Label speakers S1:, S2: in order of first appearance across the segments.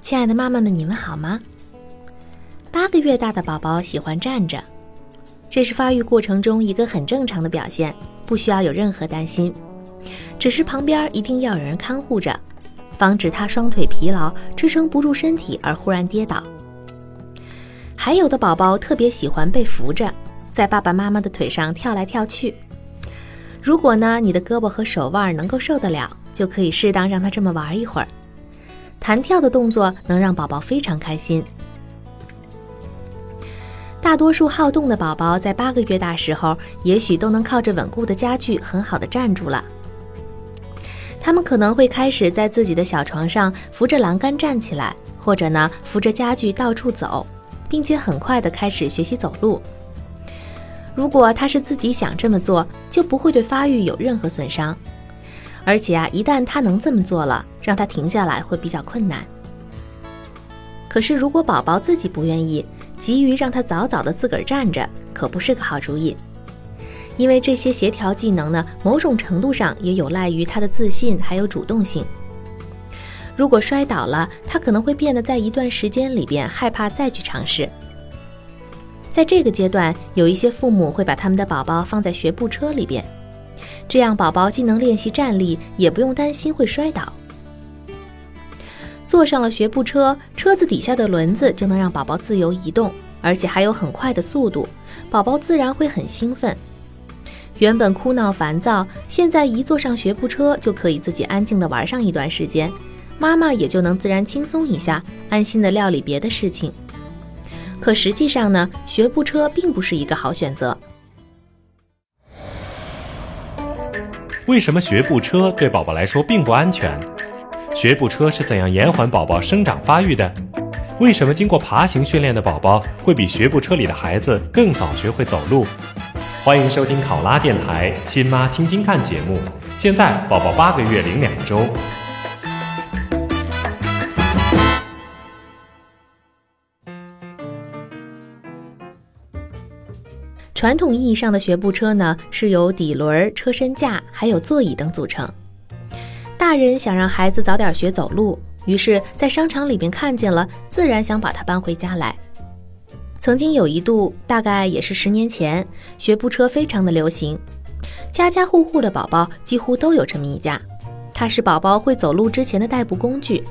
S1: 亲爱的妈妈们，你们好吗？八个月大的宝宝喜欢站着，这是发育过程中一个很正常的表现，不需要有任何担心。只是旁边一定要有人看护着，防止他双腿疲劳支撑不住身体而忽然跌倒。还有的宝宝特别喜欢被扶着，在爸爸妈妈的腿上跳来跳去。如果呢，你的胳膊和手腕能够受得了，就可以适当让他这么玩一会儿。弹跳的动作能让宝宝非常开心。大多数好动的宝宝在八个月大时候，也许都能靠着稳固的家具很好的站住了。他们可能会开始在自己的小床上扶着栏杆站起来，或者呢扶着家具到处走，并且很快的开始学习走路。如果他是自己想这么做，就不会对发育有任何损伤。而且啊，一旦他能这么做了，让他停下来会比较困难。可是如果宝宝自己不愿意，急于让他早早的自个儿站着，可不是个好主意。因为这些协调技能呢，某种程度上也有赖于他的自信还有主动性。如果摔倒了，他可能会变得在一段时间里边害怕再去尝试。在这个阶段，有一些父母会把他们的宝宝放在学步车里边。这样，宝宝既能练习站立，也不用担心会摔倒。坐上了学步车，车子底下的轮子就能让宝宝自由移动，而且还有很快的速度，宝宝自然会很兴奋。原本哭闹烦躁，现在一坐上学步车，就可以自己安静的玩上一段时间，妈妈也就能自然轻松一下，安心的料理别的事情。可实际上呢，学步车并不是一个好选择。
S2: 为什么学步车对宝宝来说并不安全？学步车是怎样延缓宝宝生长发育的？为什么经过爬行训练的宝宝会比学步车里的孩子更早学会走路？欢迎收听考拉电台《新妈听听看》节目。现在宝宝八个月零两周。
S1: 传统意义上的学步车呢，是由底轮、车身架还有座椅等组成。大人想让孩子早点学走路，于是，在商场里边看见了，自然想把它搬回家来。曾经有一度，大概也是十年前，学步车非常的流行，家家户户的宝宝几乎都有这么一架。它是宝宝会走路之前的代步工具。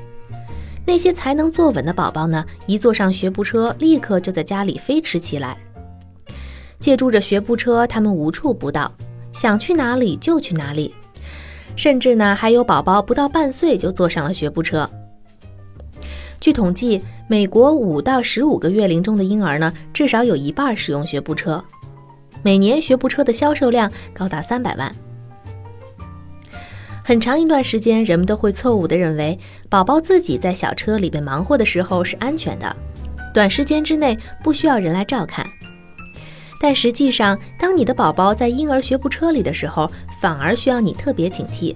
S1: 那些才能坐稳的宝宝呢，一坐上学步车，立刻就在家里飞驰起来。借助着学步车，他们无处不到，想去哪里就去哪里，甚至呢，还有宝宝不到半岁就坐上了学步车。据统计，美国五到十五个月龄中的婴儿呢，至少有一半使用学步车，每年学步车的销售量高达三百万。很长一段时间，人们都会错误地认为，宝宝自己在小车里边忙活的时候是安全的，短时间之内不需要人来照看。但实际上，当你的宝宝在婴儿学步车里的时候，反而需要你特别警惕。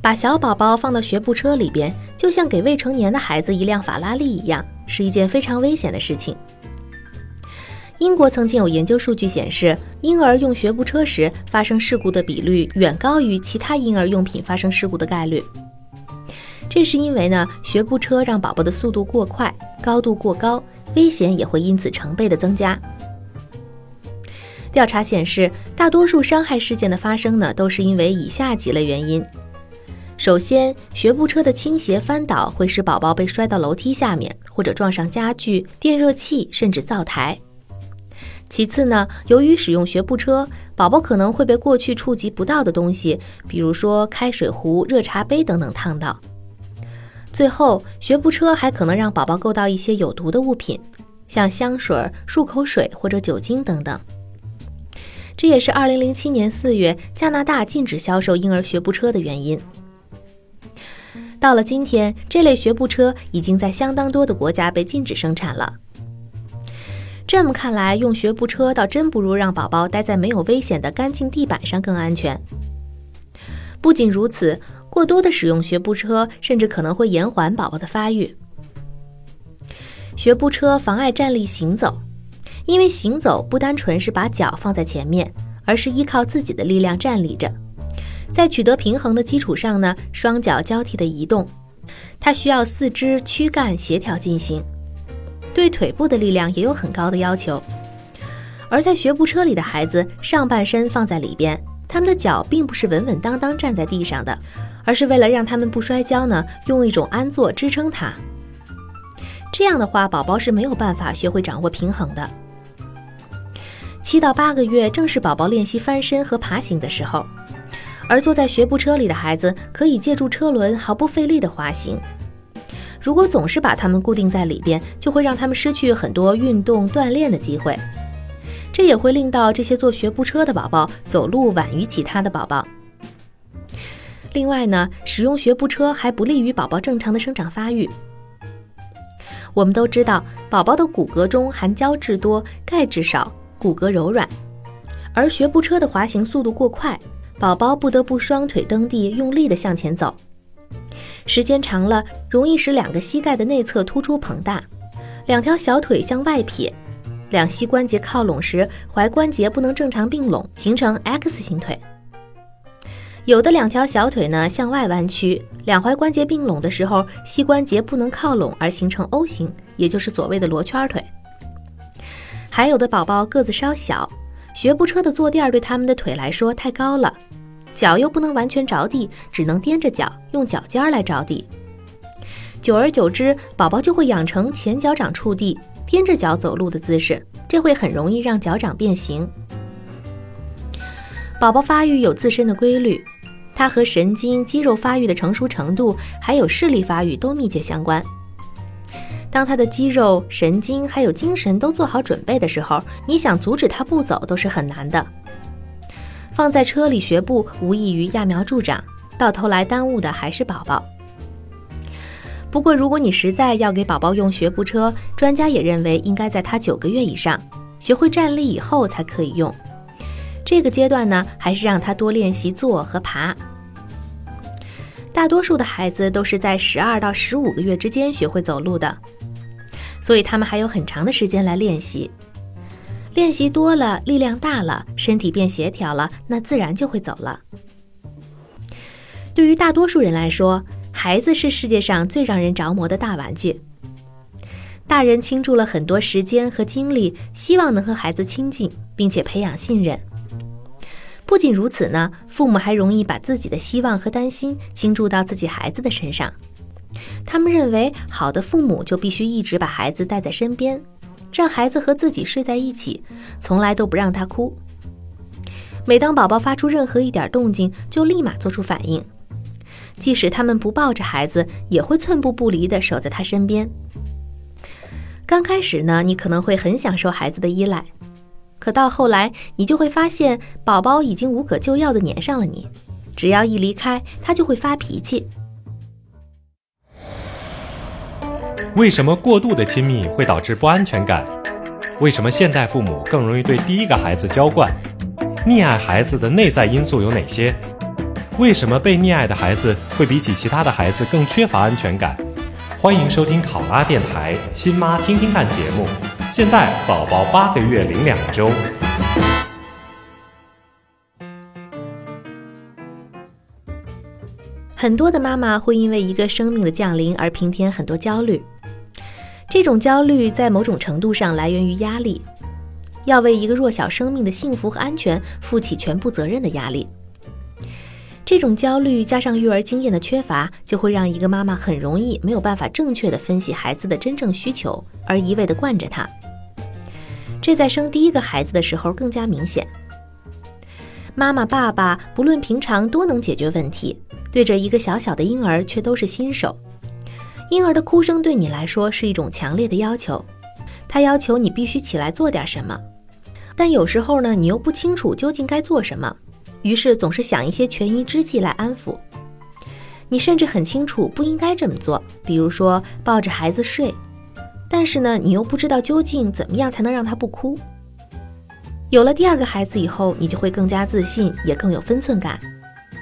S1: 把小宝宝放到学步车里边，就像给未成年的孩子一辆法拉利一样，是一件非常危险的事情。英国曾经有研究数据显示，婴儿用学步车时发生事故的比率远高于其他婴儿用品发生事故的概率。这是因为呢，学步车让宝宝的速度过快，高度过高。危险也会因此成倍的增加。调查显示，大多数伤害事件的发生呢，都是因为以下几类原因：首先，学步车的倾斜翻倒会使宝宝被摔到楼梯下面，或者撞上家具、电热器，甚至灶台；其次呢，由于使用学步车，宝宝可能会被过去触及不到的东西，比如说开水壶、热茶杯等等烫到。最后，学步车还可能让宝宝够到一些有毒的物品，像香水、漱口水或者酒精等等。这也是2007年4月加拿大禁止销售婴儿学步车的原因。到了今天，这类学步车已经在相当多的国家被禁止生产了。这么看来，用学步车倒真不如让宝宝待在没有危险的干净地板上更安全。不仅如此，过多的使用学步车甚至可能会延缓宝宝的发育。学步车妨碍站立行走，因为行走不单纯是把脚放在前面，而是依靠自己的力量站立着，在取得平衡的基础上呢，双脚交替的移动，它需要四肢躯干协调进行。对腿部的力量也有很高的要求，而在学步车里的孩子，上半身放在里边，他们的脚并不是稳稳当当站在地上的，而是为了让他们不摔跤呢，用一种安坐支撑它。这样的话，宝宝是没有办法学会掌握平衡的。七到八个月正是宝宝练习翻身和爬行的时候，而坐在学步车里的孩子可以借助车轮毫不费力地滑行。如果总是把他们固定在里边，就会让他们失去很多运动锻炼的机会，这也会令到这些坐学步车的宝宝走路晚于其他的宝宝。另外呢，使用学步车还不利于宝宝正常的生长发育。我们都知道，宝宝的骨骼中含胶质多、钙质少，骨骼柔软，而学步车的滑行速度过快，宝宝不得不双腿蹬地，用力地向前走。时间长了，容易使两个膝盖的内侧突出膨大，两条小腿向外撇，两膝关节靠拢时，踝关节不能正常并拢，形成 X 型腿。有的两条小腿呢向外弯曲，两踝关节并拢的时候，膝关节不能靠拢而形成 O 型，也就是所谓的罗圈腿。还有的宝宝个子稍小，学步车的坐垫对他们的腿来说太高了。脚又不能完全着地，只能踮着脚，用脚尖来着地。久而久之，宝宝就会养成前脚掌触地、踮着脚走路的姿势，这会很容易让脚掌变形。宝宝发育有自身的规律，它和神经、肌肉发育的成熟程度，还有视力发育都密切相关。当他的肌肉、神经还有精神都做好准备的时候，你想阻止他不走都是很难的。放在车里学步，无异于揠苗助长，到头来耽误的还是宝宝。不过，如果你实在要给宝宝用学步车，专家也认为应该在他九个月以上，学会站立以后才可以用。这个阶段呢，还是让他多练习坐和爬。大多数的孩子都是在十二到十五个月之间学会走路的，所以他们还有很长的时间来练习。练习多了，力量大了，身体变协调了，那自然就会走了。对于大多数人来说，孩子是世界上最让人着魔的大玩具。大人倾注了很多时间和精力，希望能和孩子亲近，并且培养信任。不仅如此呢，父母还容易把自己的希望和担心倾注到自己孩子的身上。他们认为，好的父母就必须一直把孩子带在身边。让孩子和自己睡在一起，从来都不让他哭。每当宝宝发出任何一点动静，就立马做出反应。即使他们不抱着孩子，也会寸步不离地守在他身边。刚开始呢，你可能会很享受孩子的依赖，可到后来，你就会发现宝宝已经无可救药地粘上了你。只要一离开，他就会发脾气。
S2: 为什么过度的亲密会导致不安全感？为什么现代父母更容易对第一个孩子娇惯？溺爱孩子的内在因素有哪些？为什么被溺爱的孩子会比起其他的孩子更缺乏安全感？欢迎收听考拉电台新妈听听看节目。现在宝宝八个月零两周。
S1: 很多的妈妈会因为一个生命的降临而平添很多焦虑，这种焦虑在某种程度上来源于压力，要为一个弱小生命的幸福和安全负起全部责任的压力。这种焦虑加上育儿经验的缺乏，就会让一个妈妈很容易没有办法正确的分析孩子的真正需求，而一味的惯着他。这在生第一个孩子的时候更加明显。妈妈、爸爸不论平常多能解决问题。对着一个小小的婴儿却都是新手，婴儿的哭声对你来说是一种强烈的要求，他要求你必须起来做点什么。但有时候呢，你又不清楚究竟该做什么，于是总是想一些权宜之计来安抚。你甚至很清楚不应该这么做，比如说抱着孩子睡，但是呢，你又不知道究竟怎么样才能让他不哭。有了第二个孩子以后，你就会更加自信，也更有分寸感。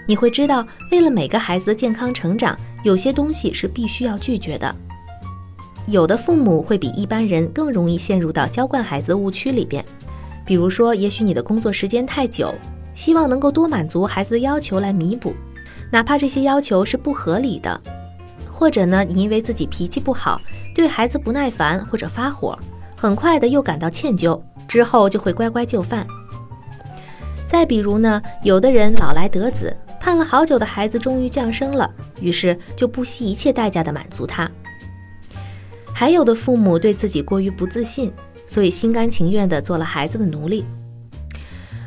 S1: 你会知道，为了每个孩子的健康成长，有些东西是必须要拒绝的。有的父母会比一般人更容易陷入到娇惯孩子的误区里边。比如说，也许你的工作时间太久，希望能够多满足孩子的要求来弥补，哪怕这些要求是不合理的；或者呢，你因为自己脾气不好，对孩子不耐烦或者发火，很快的又感到歉疚，之后就会乖乖就范。再比如呢，有的人老来得子，盼了好久的孩子终于降生了，于是就不惜一切代价的满足他；还有的父母对自己过于不自信。所以心甘情愿的做了孩子的奴隶。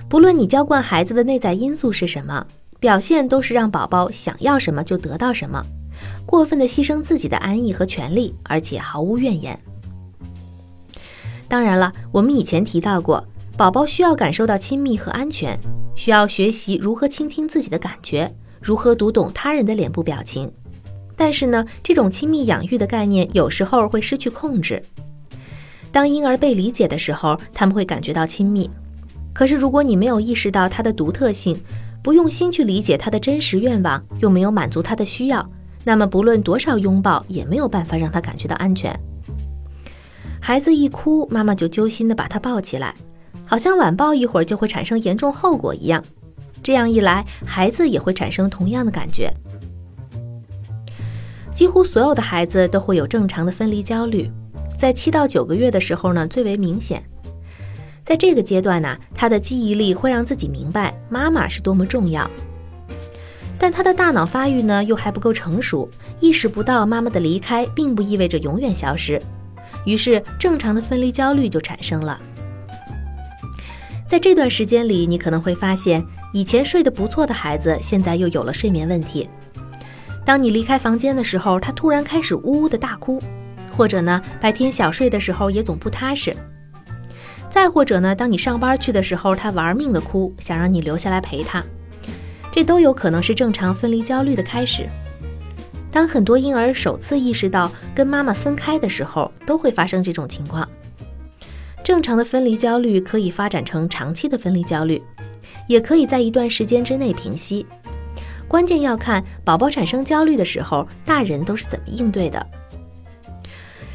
S1: 不论你娇惯孩子的内在因素是什么，表现都是让宝宝想要什么就得到什么，过分的牺牲自己的安逸和权利，而且毫无怨言。当然了，我们以前提到过，宝宝需要感受到亲密和安全，需要学习如何倾听自己的感觉，如何读懂他人的脸部表情。但是呢，这种亲密养育的概念有时候会失去控制。当婴儿被理解的时候，他们会感觉到亲密。可是，如果你没有意识到他的独特性，不用心去理解他的真实愿望，又没有满足他的需要，那么不论多少拥抱，也没有办法让他感觉到安全。孩子一哭，妈妈就揪心地把他抱起来，好像晚抱一会儿就会产生严重后果一样。这样一来，孩子也会产生同样的感觉。几乎所有的孩子都会有正常的分离焦虑。在七到九个月的时候呢，最为明显。在这个阶段呢，他的记忆力会让自己明白妈妈是多么重要，但他的大脑发育呢又还不够成熟，意识不到妈妈的离开并不意味着永远消失，于是正常的分离焦虑就产生了。在这段时间里，你可能会发现，以前睡得不错的孩子，现在又有了睡眠问题。当你离开房间的时候，他突然开始呜呜的大哭。或者呢，白天小睡的时候也总不踏实。再或者呢，当你上班去的时候，他玩命的哭，想让你留下来陪他，这都有可能是正常分离焦虑的开始。当很多婴儿首次意识到跟妈妈分开的时候，都会发生这种情况。正常的分离焦虑可以发展成长期的分离焦虑，也可以在一段时间之内平息。关键要看宝宝产生焦虑的时候，大人都是怎么应对的。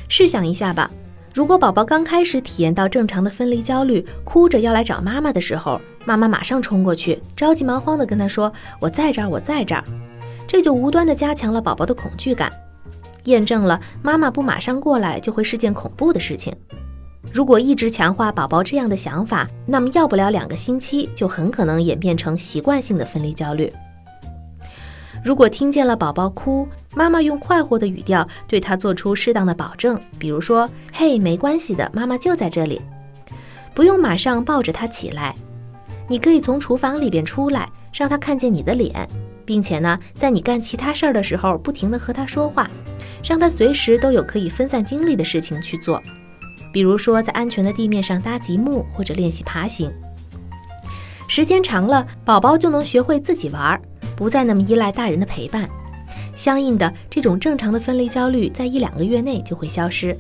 S1: 试想一下吧，如果宝宝刚开始体验到正常的分离焦虑，哭着要来找妈妈的时候，妈妈马上冲过去，着急忙慌地跟他说：“我在这儿，我在这儿。”这就无端地加强了宝宝的恐惧感，验证了妈妈不马上过来就会是件恐怖的事情。如果一直强化宝宝这样的想法，那么要不了两个星期，就很可能演变成习惯性的分离焦虑。如果听见了宝宝哭，妈妈用快活的语调对他做出适当的保证，比如说：“嘿，没关系的，妈妈就在这里。”不用马上抱着他起来，你可以从厨房里边出来，让他看见你的脸，并且呢，在你干其他事儿的时候，不停地和他说话，让他随时都有可以分散精力的事情去做，比如说在安全的地面上搭积木或者练习爬行。时间长了，宝宝就能学会自己玩儿。不再那么依赖大人的陪伴，相应的，这种正常的分离焦虑在一两个月内就会消失。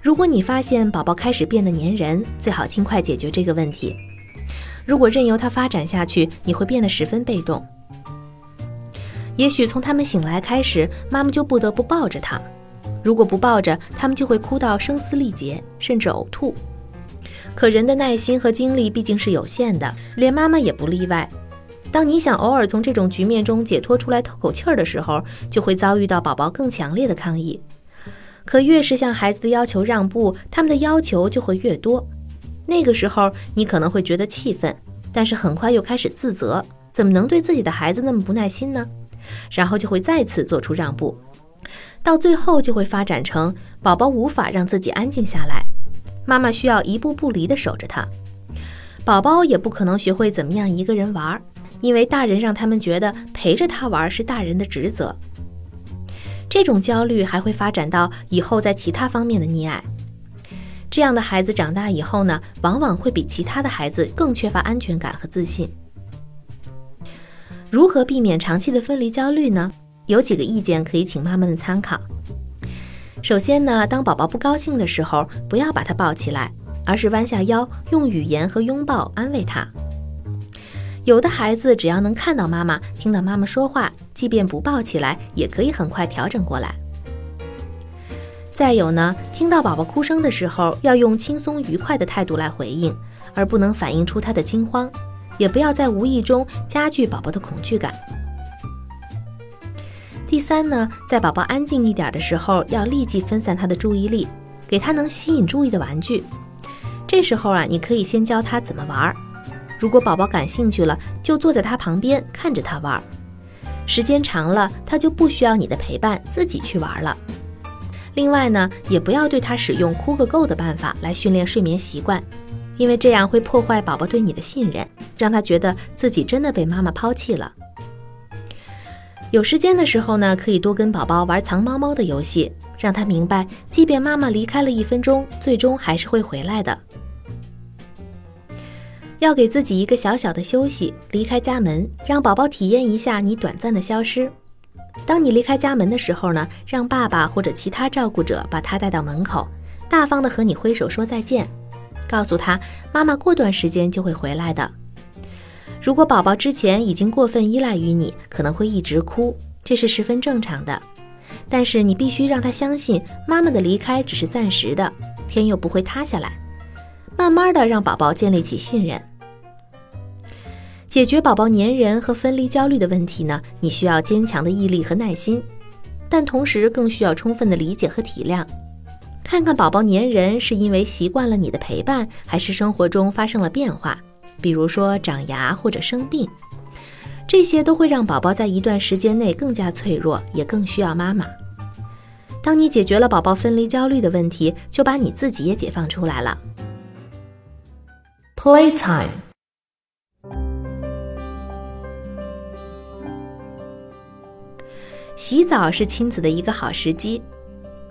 S1: 如果你发现宝宝开始变得粘人，最好尽快解决这个问题。如果任由他发展下去，你会变得十分被动。也许从他们醒来开始，妈妈就不得不抱着他，如果不抱着，他们就会哭到声嘶力竭，甚至呕吐。可人的耐心和精力毕竟是有限的，连妈妈也不例外。当你想偶尔从这种局面中解脱出来透口气儿的时候，就会遭遇到宝宝更强烈的抗议。可越是向孩子的要求让步，他们的要求就会越多。那个时候，你可能会觉得气愤，但是很快又开始自责：怎么能对自己的孩子那么不耐心呢？然后就会再次做出让步，到最后就会发展成宝宝无法让自己安静下来，妈妈需要一步不离地守着他，宝宝也不可能学会怎么样一个人玩。因为大人让他们觉得陪着他玩是大人的职责。这种焦虑还会发展到以后在其他方面的溺爱。这样的孩子长大以后呢，往往会比其他的孩子更缺乏安全感和自信。如何避免长期的分离焦虑呢？有几个意见可以请妈妈们参考。首先呢，当宝宝不高兴的时候，不要把他抱起来，而是弯下腰，用语言和拥抱安慰他。有的孩子只要能看到妈妈，听到妈妈说话，即便不抱起来，也可以很快调整过来。再有呢，听到宝宝哭声的时候，要用轻松愉快的态度来回应，而不能反映出他的惊慌，也不要在无意中加剧宝宝的恐惧感。第三呢，在宝宝安静一点的时候，要立即分散他的注意力，给他能吸引注意的玩具。这时候啊，你可以先教他怎么玩。如果宝宝感兴趣了，就坐在他旁边看着他玩。时间长了，他就不需要你的陪伴，自己去玩了。另外呢，也不要对他使用哭个够的办法来训练睡眠习惯，因为这样会破坏宝宝对你的信任，让他觉得自己真的被妈妈抛弃了。有时间的时候呢，可以多跟宝宝玩藏猫猫的游戏，让他明白，即便妈妈离开了一分钟，最终还是会回来的。要给自己一个小小的休息，离开家门，让宝宝体验一下你短暂的消失。当你离开家门的时候呢，让爸爸或者其他照顾者把他带到门口，大方的和你挥手说再见，告诉他妈妈过段时间就会回来的。如果宝宝之前已经过分依赖于你，可能会一直哭，这是十分正常的。但是你必须让他相信，妈妈的离开只是暂时的，天又不会塌下来。慢慢的让宝宝建立起信任。解决宝宝粘人和分离焦虑的问题呢？你需要坚强的毅力和耐心，但同时更需要充分的理解和体谅。看看宝宝粘人是因为习惯了你的陪伴，还是生活中发生了变化，比如说长牙或者生病，这些都会让宝宝在一段时间内更加脆弱，也更需要妈妈。当你解决了宝宝分离焦虑的问题，就把你自己也解放出来了。Playtime。洗澡是亲子的一个好时机。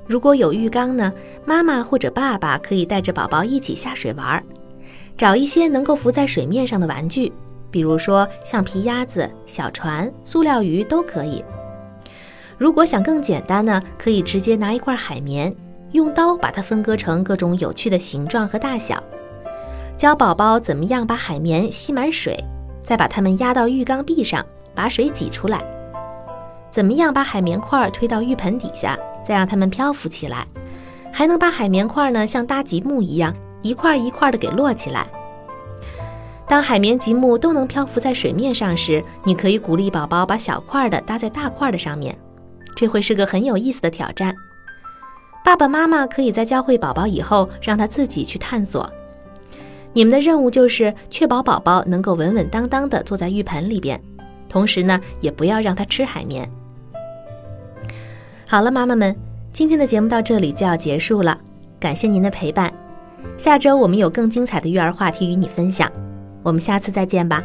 S1: 如果有浴缸呢，妈妈或者爸爸可以带着宝宝一起下水玩，找一些能够浮在水面上的玩具，比如说橡皮鸭子、小船、塑料鱼都可以。如果想更简单呢，可以直接拿一块海绵，用刀把它分割成各种有趣的形状和大小，教宝宝怎么样把海绵吸满水，再把它们压到浴缸壁上，把水挤出来。怎么样把海绵块推到浴盆底下，再让它们漂浮起来？还能把海绵块呢像搭积木一样，一块一块的给摞起来。当海绵积木都能漂浮在水面上时，你可以鼓励宝宝把小块的搭在大块的上面，这会是个很有意思的挑战。爸爸妈妈可以在教会宝宝以后，让他自己去探索。你们的任务就是确保宝宝能够稳稳当当的坐在浴盆里边，同时呢，也不要让他吃海绵。好了，妈妈们，今天的节目到这里就要结束了，感谢您的陪伴。下周我们有更精彩的育儿话题与你分享，我们下次再见吧。